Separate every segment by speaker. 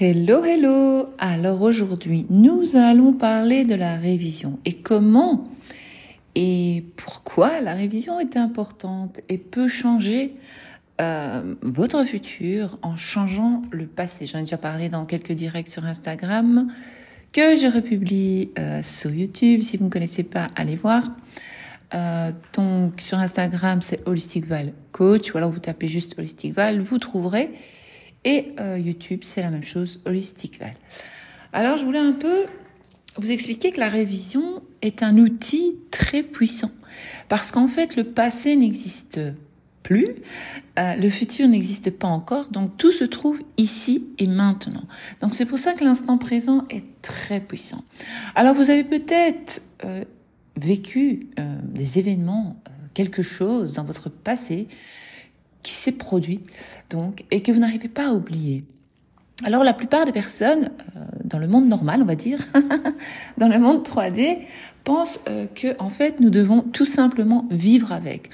Speaker 1: Hello, hello. Alors aujourd'hui, nous allons parler de la révision et comment et pourquoi la révision est importante et peut changer euh, votre futur en changeant le passé? J'en ai déjà parlé dans quelques directs sur Instagram que je republie euh, sur YouTube. Si vous ne connaissez pas, allez voir. Euh, donc sur Instagram, c'est Holistic Val Coach ou alors vous tapez juste Holistic Val, vous trouverez. Et euh, YouTube, c'est la même chose, Holistic Val. Alors, je voulais un peu vous expliquer que la révision est un outil très puissant. Parce qu'en fait, le passé n'existe plus, euh, le futur n'existe pas encore, donc tout se trouve ici et maintenant. Donc c'est pour ça que l'instant présent est très puissant. Alors vous avez peut-être euh, vécu des événements, quelque chose dans votre passé qui s'est produit, donc, et que vous n'arrivez pas à oublier. Alors la plupart des personnes euh, dans le monde normal, on va dire, dans le monde 3D, pensent euh, que en fait nous devons tout simplement vivre avec.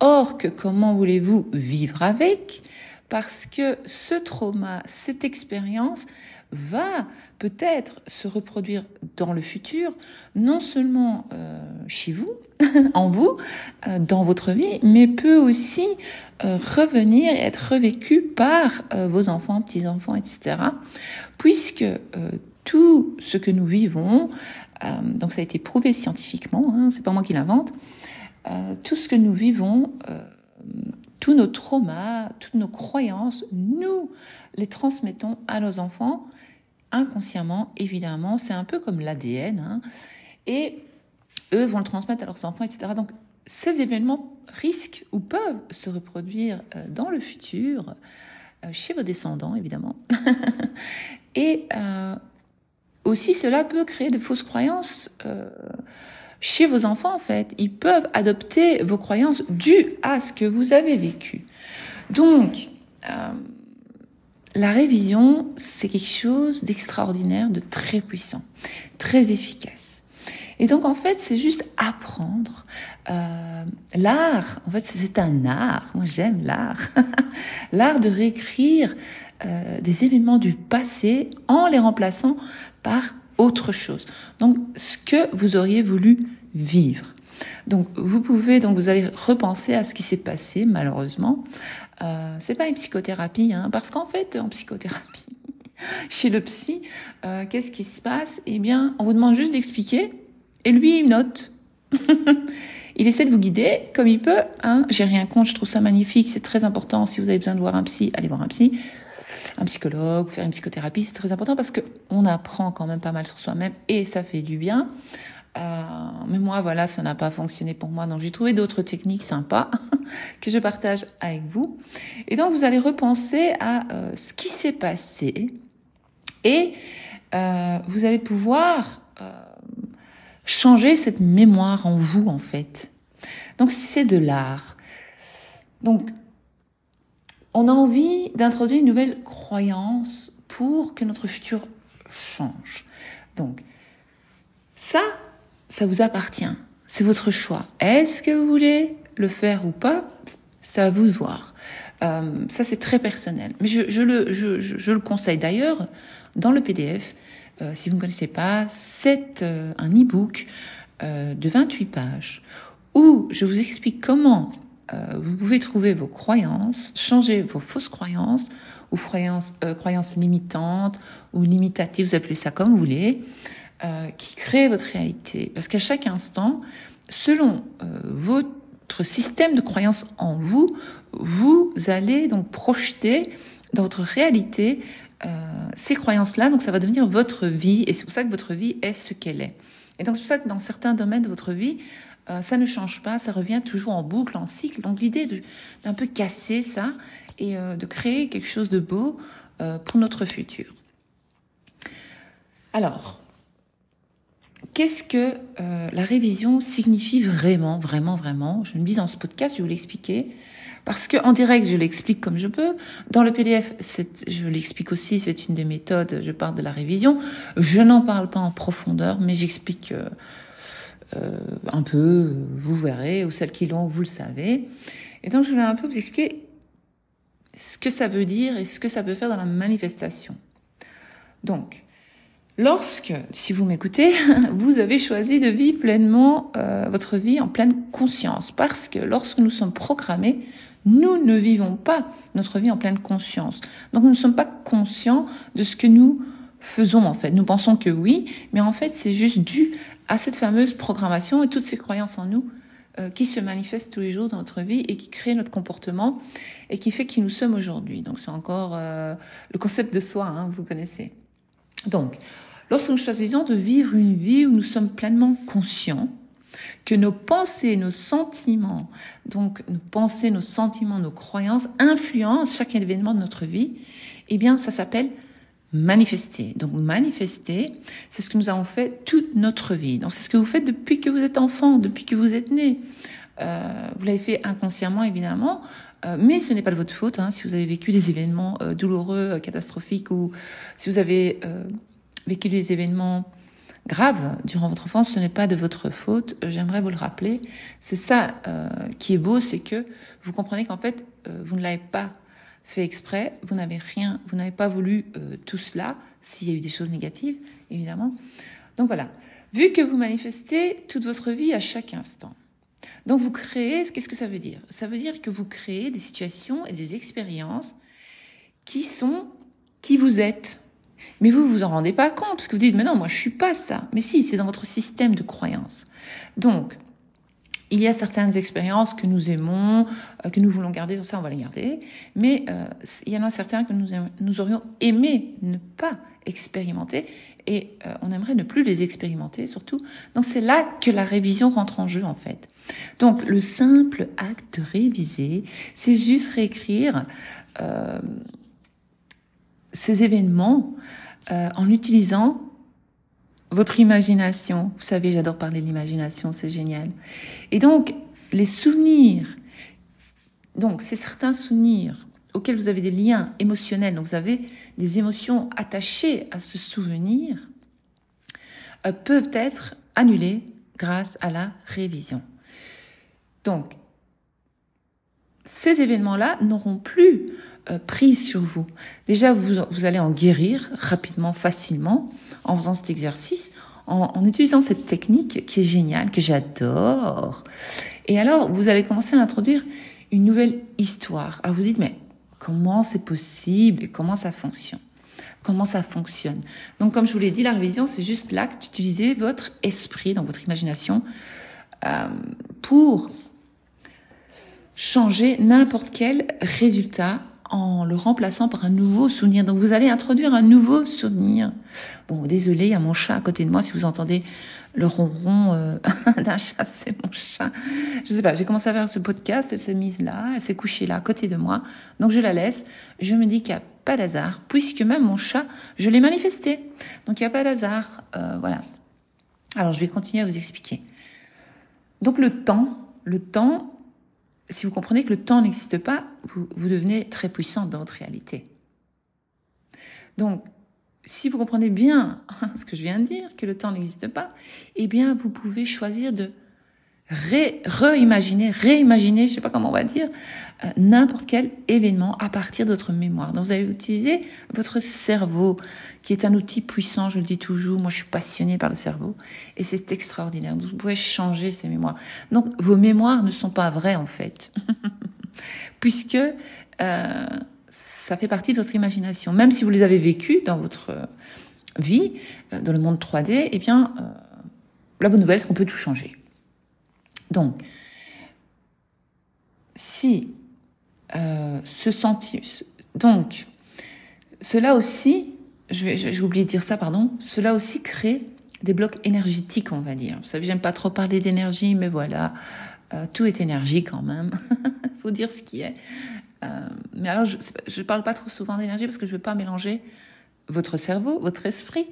Speaker 1: Or que comment voulez-vous vivre avec? Parce que ce trauma, cette expérience va peut-être se reproduire dans le futur, non seulement euh, chez vous, en vous, euh, dans votre vie, mais peut aussi euh, revenir et être revécu par vos enfants, petits-enfants, etc. Puisque tout ce que nous vivons, donc ça a été prouvé scientifiquement, hein, c'est pas moi qui l'invente, tout ce que nous vivons tous nos traumas, toutes nos croyances, nous les transmettons à nos enfants inconsciemment, évidemment. C'est un peu comme l'ADN. Hein, et eux vont le transmettre à leurs enfants, etc. Donc, ces événements risquent ou peuvent se reproduire euh, dans le futur, euh, chez vos descendants, évidemment. et euh, aussi, cela peut créer de fausses croyances chez vos enfants, en fait. Ils peuvent adopter vos croyances dues à ce que vous avez vécu. Donc, euh, la révision, c'est quelque chose d'extraordinaire, de très puissant, très efficace. Et donc en fait, c'est juste apprendre. Euh, l'art, en fait, c'est un art. Moi, j'aime l'art. l'art de réécrire euh, des événements du passé en les remplaçant par autre chose. Donc, ce que vous auriez voulu vivre. Donc, vous pouvez, donc, vous allez repenser à ce qui s'est passé, malheureusement. Euh, c'est pas une psychothérapie, hein, parce qu'en fait, en psychothérapie, chez le psy, euh, qu'est-ce qui se passe? Eh bien, on vous demande juste d'expliquer et lui, il note. il essaie de vous guider comme il peut. Hein. J'ai rien contre, je trouve ça magnifique, c'est très important. Si vous avez besoin de voir un psy, allez voir un psy, un psychologue, faire une psychothérapie, c'est très important parce que on apprend quand même pas mal sur soi-même et ça fait du bien. Euh, mais moi, voilà, ça n'a pas fonctionné pour moi. Donc, j'ai trouvé d'autres techniques sympas que je partage avec vous. Et donc, vous allez repenser à euh, ce qui s'est passé et euh, vous allez pouvoir euh, changer cette mémoire en vous, en fait. Donc, c'est de l'art. Donc, on a envie d'introduire une nouvelle croyance pour que notre futur change. Donc, ça, ça vous appartient. C'est votre choix. Est-ce que vous voulez le faire ou pas? C'est à vous de voir. Euh, ça, c'est très personnel. Mais je, le, je, je, le conseille d'ailleurs dans le PDF. Euh, si vous ne connaissez pas, c'est euh, un e-book de 28 pages où je vous explique comment vous pouvez trouver vos croyances, changer vos fausses croyances ou croyances, croyances limitantes ou limitatives, vous appelez ça comme vous voulez, euh, qui crée votre réalité. Parce qu'à chaque instant, selon euh, votre système de croyance en vous, vous allez donc projeter dans votre réalité euh, ces croyances-là. Donc ça va devenir votre vie et c'est pour ça que votre vie est ce qu'elle est. Et donc c'est pour ça que dans certains domaines de votre vie, euh, ça ne change pas, ça revient toujours en boucle, en cycle. Donc l'idée d'un peu casser ça et euh, de créer quelque chose de beau euh, pour notre futur. Alors, Qu'est-ce que euh, la révision signifie vraiment, vraiment, vraiment? Je me dis dans ce podcast, je vais vous l'expliquer. Parce que en direct, je l'explique comme je peux. Dans le PDF, je l'explique aussi, c'est une des méthodes, je parle de la révision. Je n'en parle pas en profondeur, mais j'explique euh, euh, un peu, vous verrez, ou celles qui l'ont, vous le savez. Et donc, je voulais un peu vous expliquer ce que ça veut dire et ce que ça peut faire dans la manifestation. Donc, lorsque, si vous m'écoutez, vous avez choisi de vivre pleinement euh, votre vie en pleine conscience, parce que lorsque nous sommes programmés, nous ne vivons pas notre vie en pleine conscience. Donc nous ne sommes pas conscients de ce que nous faisons en fait. Nous pensons que oui, mais en fait c'est juste dû à cette fameuse programmation et toutes ces croyances en nous euh, qui se manifestent tous les jours dans notre vie et qui créent notre comportement et qui fait qui nous sommes aujourd'hui. Donc c'est encore euh, le concept de soi, hein, vous connaissez. Donc, lorsque nous choisissons de vivre une vie où nous sommes pleinement conscients, que nos pensées, nos sentiments, donc nos pensées, nos sentiments, nos croyances influencent chaque événement de notre vie, eh bien, ça s'appelle manifester. Donc manifester, c'est ce que nous avons fait toute notre vie. Donc c'est ce que vous faites depuis que vous êtes enfant, depuis que vous êtes né. Euh, vous l'avez fait inconsciemment évidemment, euh, mais ce n'est pas de votre faute. Hein, si vous avez vécu des événements euh, douloureux, euh, catastrophiques, ou si vous avez euh, vécu des événements grave durant votre enfance, ce n'est pas de votre faute. Euh, j'aimerais vous le rappeler. C'est ça qui est beau, c'est que vous comprenez qu'en fait, vous ne l'avez pas fait exprès, vous n'avez rien, vous n'avez pas voulu euh, tout cela, s'il y a eu des choses négatives, évidemment. Donc voilà, vu que vous manifestez toute votre vie à chaque instant. Donc vous créez, qu'est-ce que ça veut dire? Ça veut dire que vous créez des situations et des expériences qui sont qui vous êtes. Mais vous vous en rendez pas compte parce que vous dites mais non moi je suis pas ça. Mais si c'est dans votre système de croyance. Donc il y a certaines expériences que nous aimons, euh, que nous voulons garder, ça on va les garder, mais euh, il y en a certains que nous, nous aurions aimé ne pas expérimenter et euh, on aimerait ne plus les expérimenter surtout. Donc c'est là que la révision rentre en jeu en fait. Donc le simple acte de réviser, c'est juste réécrire euh, ces événements en utilisant votre imagination. Vous savez, j'adore parler de l'imagination, c'est génial. Et donc, les souvenirs, donc c'est certains souvenirs auxquels vous avez des liens émotionnels, donc vous avez des émotions attachées à ce souvenir, euh, peuvent être annulés grâce à la révision. Donc, ces événements-là n'auront plus euh, prise sur vous. Déjà, vous, vous allez en guérir rapidement, facilement, en faisant cet exercice, en, utilisant cette technique qui est géniale, que j'adore. Et alors, vous allez commencer à introduire une nouvelle histoire. Alors vous dites, mais comment c'est possible et comment ça fonctionne? Comment ça fonctionne? Donc, comme je vous l'ai dit, la révision, c'est juste l'acte d'utiliser votre esprit, dans votre imagination, euh, pour changer n'importe quel résultat en le remplaçant par un nouveau souvenir. Donc vous allez introduire un nouveau souvenir. Bon, désolé, il y a mon chat à côté de moi. Si vous entendez le ronron euh, d'un chat, c'est mon chat. Je sais pas, j'ai commencé à faire ce podcast, elle s'est mise là, elle s'est couchée là, à côté de moi. Donc je la laisse. Je me dis qu'il n'y a pas d'hasard, puisque même mon chat, je l'ai manifesté. Donc il n'y a pas d'hasard. Euh, voilà. Alors je vais continuer à vous expliquer. Donc le temps, le temps, si vous comprenez que le temps n'existe pas, vous, vous devenez très puissant dans votre réalité. Donc, si vous comprenez bien ce que je viens de dire, que le temps n'existe pas, eh bien, vous pouvez choisir de réimaginer, réimaginer, je sais pas comment on va dire, euh, n'importe quel événement à partir de votre mémoire. Donc vous allez utiliser votre cerveau, qui est un outil puissant, je le dis toujours, moi je suis passionnée par le cerveau, et c'est extraordinaire. Vous pouvez changer ces mémoires. Donc vos mémoires ne sont pas vraies en fait, puisque euh, ça fait partie de votre imagination. Même si vous les avez vécues dans votre vie, euh, dans le monde 3D, eh bien, euh, la bonne nouvelle, c'est qu'on peut tout changer. Donc, si euh, ce sentiment, donc, cela aussi, j'ai oublié de dire ça, pardon, cela aussi crée des blocs énergétiques, on va dire. Vous savez, j'aime pas trop parler d'énergie, mais voilà, euh, tout est énergie quand même. Faut dire ce qui est. Euh, mais alors, je, je parle pas trop souvent d'énergie parce que je veux pas mélanger votre cerveau, votre esprit,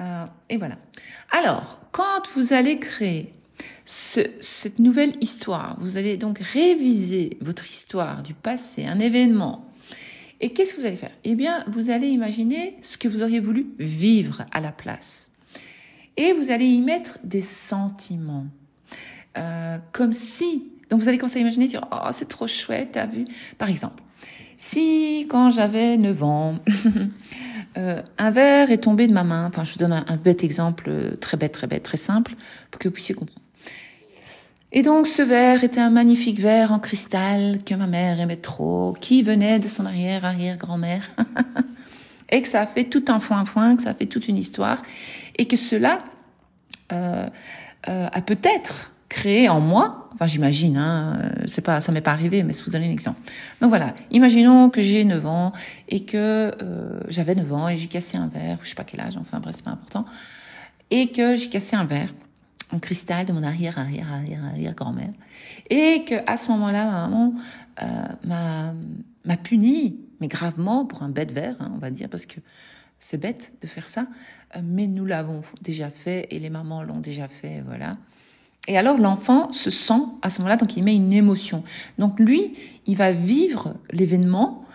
Speaker 1: euh, et voilà. Alors, quand vous allez créer ce, cette nouvelle histoire. Vous allez donc réviser votre histoire du passé, un événement. Et qu'est-ce que vous allez faire? Eh bien, vous allez imaginer ce que vous auriez voulu vivre à la place. Et vous allez y mettre des sentiments. Euh, comme si... Donc vous allez commencer à imaginer, dire, oh, c'est trop chouette, t'as vu Par exemple, si quand j'avais 9 ans, euh, un verre est tombé de ma main. Enfin, je vous donne un, bête exemple, euh, très bête, très bête, très simple, pour que vous puissiez comprendre. Et donc, ce verre était un magnifique verre en cristal que ma mère aimait trop, qui venait de son arrière-arrière-grand-mère, et que ça a fait tout un foin-foin, que ça a fait toute une histoire, et que cela euh, euh, a peut-être créé en moi, enfin j'imagine, hein, euh, c'est pas, ça m'est pas arrivé, mais je vous donner un exemple. Donc voilà, imaginons que j'ai 9 ans et que euh, j'avais 9 ans et j'ai cassé un verre, je sais pas quel âge, enfin bref c'est pas important, et que j'ai cassé un verre en cristal de mon arrière arrière arrière arrière grand-mère et que à ce moment-là ma maman euh, m'a m'a puni mais gravement pour un bête verre hein, on va dire parce que c'est bête de faire ça euh, mais nous l'avons déjà fait et les mamans l'ont déjà fait voilà et alors l'enfant se sent à ce moment-là, donc il met une émotion. Donc lui, il va vivre l'événement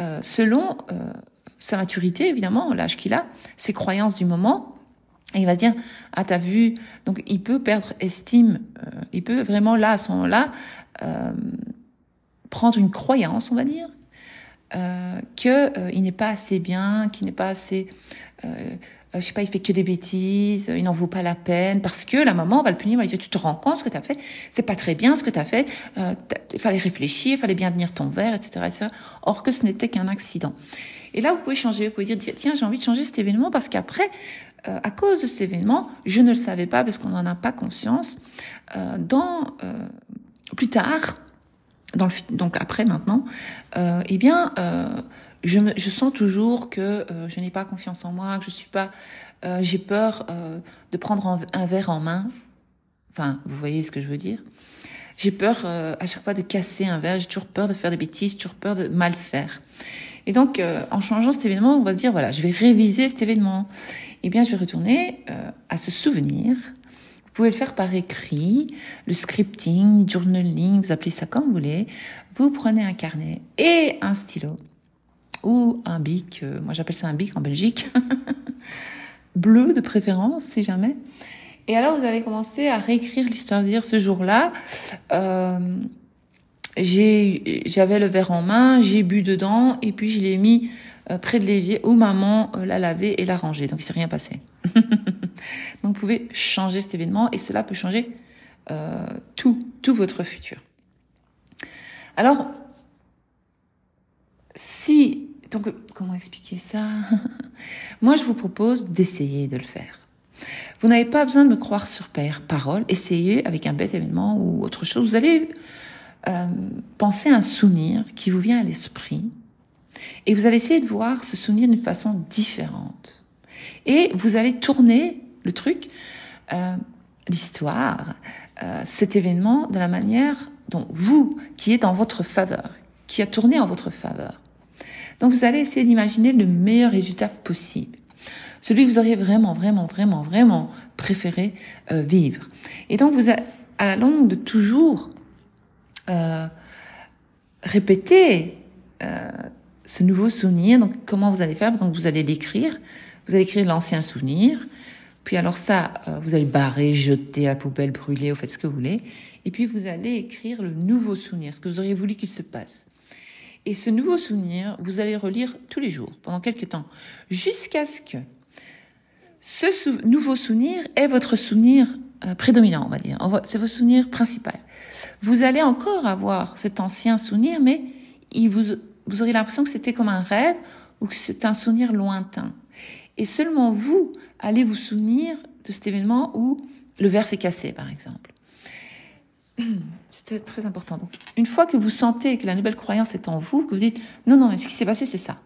Speaker 1: euh, selon euh, sa maturité, évidemment, l'âge qu'il a, ses croyances du moment. Et il va se dire, ah t'as vu, donc il peut perdre estime, euh, il peut vraiment là, à ce moment-là, euh, prendre une croyance, on va dire, euh, que il n'est pas assez bien, qu'il n'est pas assez euh, je sais pas, il fait que des bêtises, il n'en vaut pas la peine, parce que la maman va le punir, va lui dire, tu te rends compte ce que tu as fait, c'est pas très bien ce que tu as fait, euh, il fallait réfléchir, il fallait bien tenir ton verre, etc., etc. Or que ce n'était qu'un accident. Et là, vous pouvez changer, vous pouvez dire, tiens, j'ai envie de changer cet événement parce qu'après, euh, à cause de cet événement, je ne le savais pas parce qu'on n'en a pas conscience, euh, dans, euh, plus tard, dans le, donc après maintenant, eh bien, je, me, je sens toujours que euh, je n'ai pas confiance en moi, que je suis pas, euh, j'ai peur euh, de prendre un, verre en main. Enfin, vous voyez ce que je veux dire. J'ai peur à chaque fois de casser un verre. J'ai toujours peur de faire des bêtises, toujours peur de mal faire. Et donc, en changeant cet événement, on va se dire voilà, je vais réviser cet événement. Eh bien, je vais retourner à ce souvenir. Vous pouvez le faire par écrit, le scripting, journaling, vous appelez ça comme vous voulez. Vous prenez un carnet et un stylo ou un bic, euh, moi j'appelle ça un bic en Belgique, bleu de préférence si jamais. Et alors vous allez commencer à réécrire l'histoire, dire ce jour-là, euh, j'avais le verre en main, j'ai bu dedans et puis je l'ai mis euh, près de l'évier où maman euh, l'a lavé et l'a rangé. Donc il s'est rien passé. Donc vous pouvez changer cet événement et cela peut changer tout, tout votre futur. Alors, si donc, comment expliquer ça? Moi, je vous propose d'essayer de le faire. Vous n'avez pas besoin de me croire sur parole. Essayez avec un bête événement ou autre chose. Vous allez euh, penser à un souvenir qui vous vient à l'esprit et vous allez essayer de voir ce souvenir d'une façon différente. Et vous allez tourner le truc, euh, l'histoire, euh, cet événement de la manière dont vous, qui est en votre faveur, qui a tourné en votre faveur. Donc vous allez essayer d'imaginer le meilleur résultat possible. Celui que vous auriez vraiment, vraiment, vraiment, vraiment préféré euh, vivre. Et donc vous, à la longue de toujours répéter ce nouveau souvenir. Donc comment vous allez faire? Donc vous allez l'écrire. Vous allez écrire l'ancien souvenir. Puis alors ça, euh, vous allez barrer, jeter à la poubelle, brûler, vous faites ce que vous voulez. Et puis vous allez écrire le nouveau souvenir, ce que vous auriez voulu qu'il se passe. Et ce nouveau souvenir, vous allez le relire tous les jours, pendant quelques temps, jusqu'à ce que ce nouveau souvenir est votre souvenir euh, prédominant, on va dire. C'est votre souvenir principal. Vous allez encore avoir cet ancien souvenir, mais il vous, vous aurez l'impression que c'était comme un rêve ou que c'est un souvenir lointain. Et seulement vous allez vous souvenir de cet événement où le verre s'est cassé, par exemple. C'était très important. Donc, une fois que vous sentez que la nouvelle croyance est en vous, que vous dites non, non, mais ce qui s'est passé, c'est ça.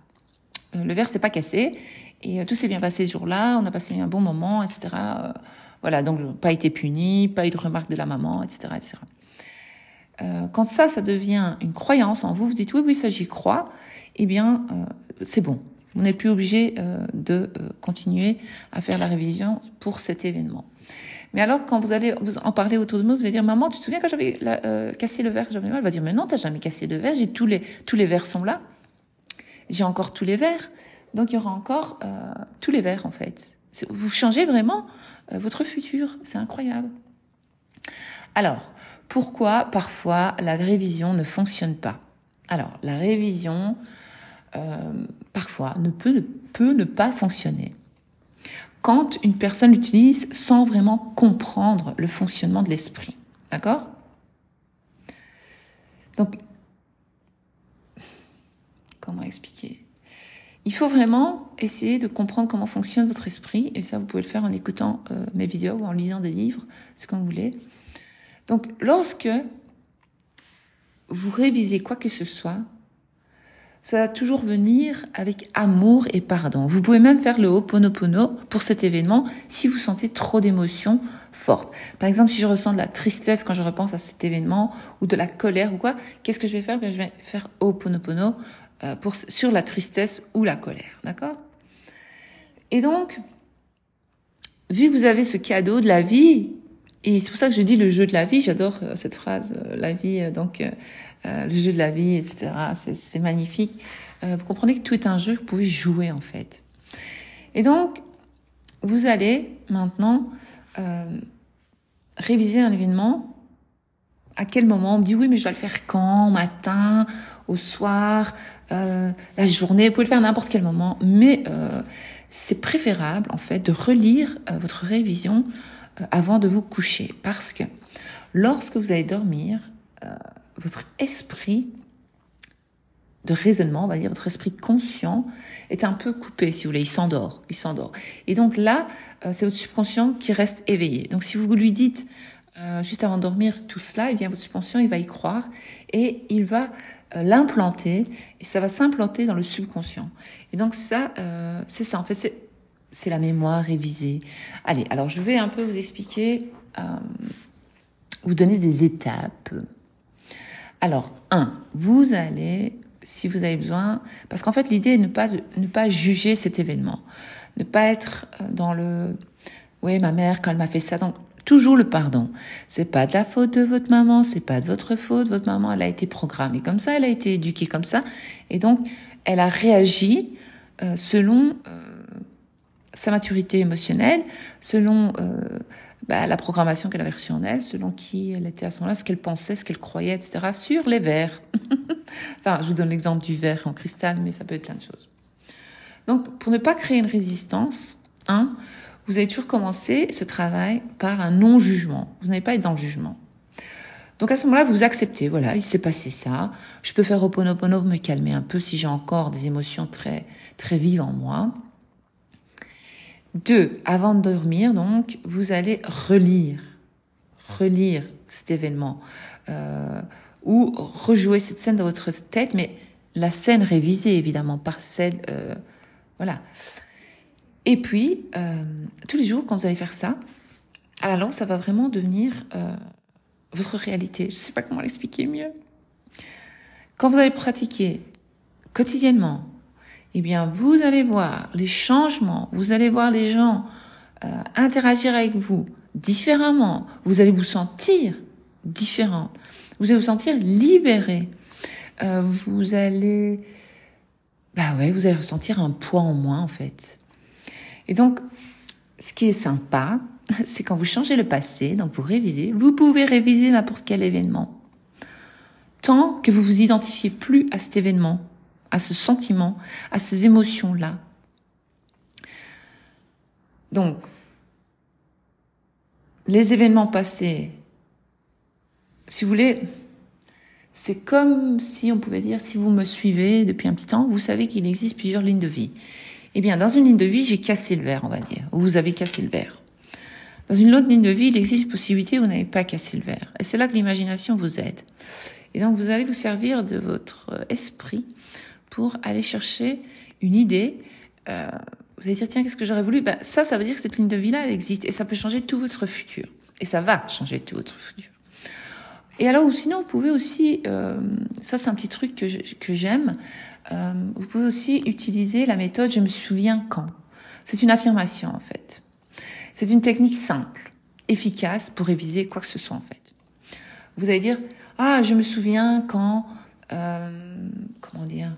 Speaker 1: Euh, le verre s'est pas cassé et euh, tout s'est bien passé ce jour-là. On a passé un bon moment, etc. Euh, voilà, donc pas été puni, pas eu de remarque de la maman, etc., etc. quand ça, ça devient une croyance en vous, vous dites oui, oui, ça j'y crois. Eh bien, c'est bon. Vous n'êtes plus obligé de continuer à faire la révision pour cet événement. Mais alors, quand vous allez vous en parler autour de moi, vous allez dire, maman, tu te souviens quand j'avais euh, cassé le verre? J'avais mal Elle va dire, mais non, t'as jamais cassé de verre. J'ai tous les tous les verres sont là. J'ai encore tous les verres. Donc il y aura encore euh, tous les verres en fait. Vous changez vraiment euh, votre futur. C'est incroyable. Alors, pourquoi parfois la révision ne fonctionne pas. Alors, la révision, euh, parfois ne peut, ne peut ne pas fonctionner. Quand une personne l'utilise sans vraiment comprendre le fonctionnement de l'esprit. D'accord? Donc, comment expliquer? Il faut vraiment essayer de comprendre comment fonctionne votre esprit, et ça vous pouvez le faire en écoutant euh, mes vidéos ou en lisant des livres, ce que vous voulez. Donc, lorsque vous révisez quoi que ce soit, ça va toujours venir avec amour et pardon. Vous pouvez même faire le Ho'oponopono pour cet événement si vous sentez trop d'émotions fortes. Par exemple, si je ressens de la tristesse quand je repense à cet événement ou de la colère ou quoi, qu'est-ce que je vais faire? Ben, Je vais faire Ho'oponopono euh, pour, sur la tristesse ou la colère. D'accord? Et donc, vu que vous avez ce cadeau de la vie, et c'est pour ça que je dis le jeu de la vie, j'adore euh, cette phrase, euh, la vie, donc euh, le jeu de la vie, etc. C'est magnifique. Euh, vous comprenez que tout est un jeu que vous pouvez jouer en fait. Et donc, vous allez maintenant euh, réviser un événement. À quel moment? On me dit oui, mais je dois le faire quand? Matin, au soir, euh, la journée? Vous pouvez le faire à n'importe quel moment, mais euh, c'est préférable en fait de relire euh, votre révision avant de vous coucher, parce que lorsque vous allez dormir, votre esprit de raisonnement, on va dire votre esprit conscient, est un peu coupé, si vous voulez, il s'endort, il s'endort. Et donc là, euh, c'est votre subconscient qui reste éveillé. Donc si vous lui dites euh, juste avant de dormir tout cela, eh bien votre subconscient il va y croire et il va euh, l'implanter et ça va s'implanter dans le subconscient. Et donc ça, c'est ça en fait, c'est c'est la mémoire révisée. Allez, alors je vais un peu vous expliquer, vous donner des étapes alors, un, vous allez, si vous avez besoin, parce qu'en fait, l'idée est de ne pas, ne pas juger cet événement, ne pas être euh, dans le, oui, ma mère, quand elle m'a fait ça, donc toujours le pardon. C'est pas de la faute de votre maman, c'est pas de votre faute. Votre maman, elle a été programmée comme ça, elle a été éduquée comme ça, et donc elle a réagi euh, selon euh, sa maturité émotionnelle, selon bah, la programmation qu'elle avait reçue en elle, selon qui elle était à ce moment-là, ce qu'elle pensait, ce qu'elle croyait, etc., sur les verres. enfin, je vous donne l'exemple du verre en cristal, mais ça peut être plein de choses. Donc, pour ne pas créer une résistance, hein, vous avez toujours commencé ce travail par un non-jugement. Vous n'allez pas être dans le jugement. Donc à ce moment-là, vous acceptez, voilà, il s'est passé ça. Je peux faire Oponopono, me calmer un peu si j'ai encore des émotions très très vives en moi. Deux, avant de dormir, donc, vous allez relire, relire cet événement, euh, ou rejouer cette scène dans votre tête, mais la scène révisée évidemment par celle, euh, voilà. Et puis, euh, tous les jours, quand vous allez faire ça, à la longue, ça va vraiment devenir euh, votre réalité. Je ne sais pas comment l'expliquer mieux. Quand vous allez pratiquer quotidiennement, eh bien, vous allez voir les changements, vous allez voir les gens euh, interagir avec vous différemment, vous allez vous sentir différent, vous allez vous sentir libéré, euh, vous allez, bah ouais, vous allez ressentir un poids en moins en fait. Et donc, ce qui est sympa, c'est quand vous changez le passé, donc vous révisez, vous pouvez réviser n'importe quel événement, tant que vous vous identifiez plus à cet événement à ce sentiment, à ces émotions-là. Donc, les événements passés, si vous voulez, c'est comme si on pouvait dire, si vous me suivez depuis un petit temps, vous savez qu'il existe plusieurs lignes de vie. Eh bien, dans une ligne de vie, j'ai cassé le verre, on va dire, ou vous avez cassé le verre. Dans une autre ligne de vie, il existe une possibilité où vous n'avez pas cassé le verre. Et c'est là que l'imagination vous aide. Et donc, vous allez vous servir de votre esprit pour aller chercher une idée. Euh, vous allez dire, tiens, qu'est-ce que j'aurais voulu? Ben, Ça, ça veut dire que cette ligne de vie-là, elle existe et ça peut changer tout votre futur. Et ça va changer tout votre futur. Et alors, ou sinon, vous pouvez aussi, euh, ça c'est un petit truc que, que j'aime, euh, vous pouvez aussi utiliser la méthode je me souviens quand. C'est une affirmation en fait. C'est une technique simple, efficace pour réviser quoi que ce soit en fait. Vous allez dire, ah, je me souviens quand, euh, comment dire,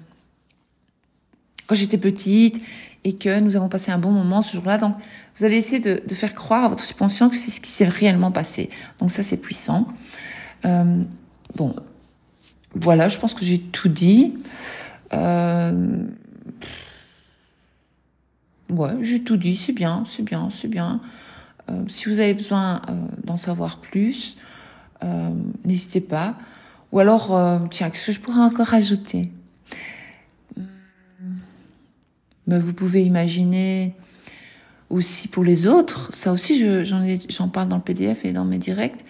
Speaker 1: quand j'étais petite et que nous avons passé un bon moment ce jour-là. Donc, vous allez essayer de, de, faire croire à votre subconscient que c'est ce qui s'est réellement passé. Donc ça, c'est puissant. Euh, bon, voilà, je pense que j'ai tout dit. Euh, ouais, j'ai tout dit, c'est bien, c'est bien, c'est bien. Euh, si vous avez besoin euh, d'en savoir plus, euh, n'hésitez pas. Ou alors, euh, tiens, qu'est-ce que je pourrais encore ajouter? Mais Vous pouvez imaginer aussi pour les autres, ça aussi j'en j'en parle dans le PDF et dans mes directs.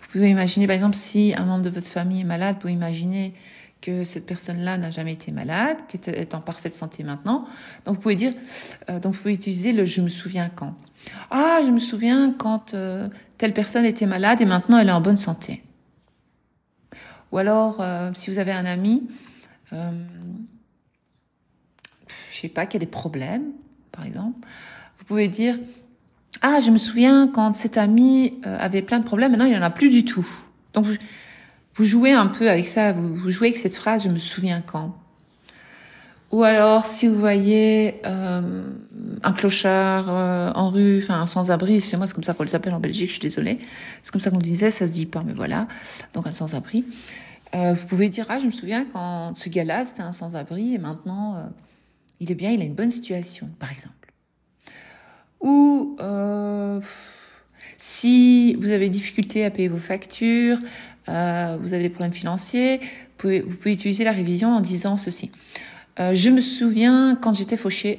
Speaker 1: Vous pouvez imaginer, par exemple, si un membre de votre famille est malade, vous pouvez imaginer que cette personne-là n'a jamais été malade, qu'elle est en parfaite santé maintenant. Donc vous pouvez dire, euh, donc vous pouvez utiliser le je me souviens quand. Ah, je me souviens quand euh, telle personne était malade et maintenant elle est en bonne santé. Ou alors, euh, si vous avez un ami, euh, je sais pas, qui a des problèmes, par exemple, vous pouvez dire ah, je me souviens quand cet ami euh, avait plein de problèmes, maintenant il en a plus du tout. Donc vous, jouez un peu avec ça, vous, jouez avec cette phrase je me souviens quand. Ou alors si vous voyez euh, un clochard euh, en rue, enfin un sans-abri, chez moi c'est comme ça qu'on les appelle en Belgique, je suis désolée. C'est comme ça qu'on disait, ça se dit pas, mais voilà. Donc un sans-abri. Euh, vous pouvez dire ah je me souviens quand ce gars-là c'était un sans-abri et maintenant euh, il est bien, il a une bonne situation, par exemple. Ou euh, si vous avez difficulté à payer vos factures, euh, vous avez des problèmes financiers, vous pouvez, utiliser la révision en disant ceci. Euh, je me souviens quand j'étais fauchée,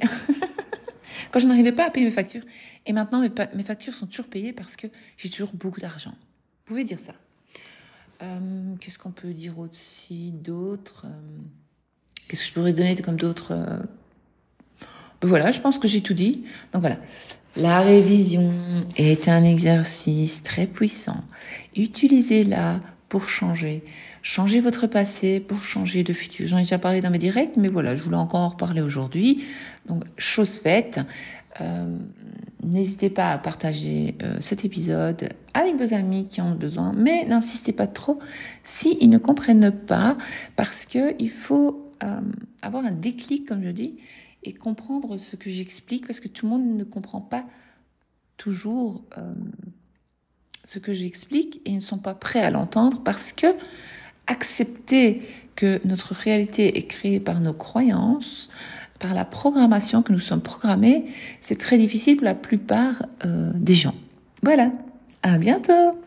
Speaker 1: quand je n'arrivais pas à payer mes factures, et maintenant mes, factures sont toujours payées parce que j'ai toujours beaucoup d'argent. Vous pouvez dire ça. Qu'est-ce qu'on peut dire aussi d'autre Qu'est-ce que je pourrais donner comme d'autres voilà, je pense que j'ai tout dit. Donc voilà. La révision est un exercice très puissant. Utilisez-la pour changer. Changez votre passé pour changer le futur. J'en ai déjà parlé dans mes directs, mais voilà, je voulais encore en reparler aujourd'hui. Donc, chose faite. Euh, N'hésitez pas à partager euh, cet épisode avec vos amis qui ont besoin, mais n'insistez pas trop s'ils ne comprennent pas, parce que il faut euh, avoir un déclic, comme je dis, et comprendre ce que j'explique parce que tout le monde ne comprend pas toujours euh, ce que j'explique et ne sont pas prêts à l'entendre parce que accepter que notre réalité est créée par nos croyances, par la programmation que nous sommes programmés, c'est très difficile pour la plupart euh, des gens. Voilà, à bientôt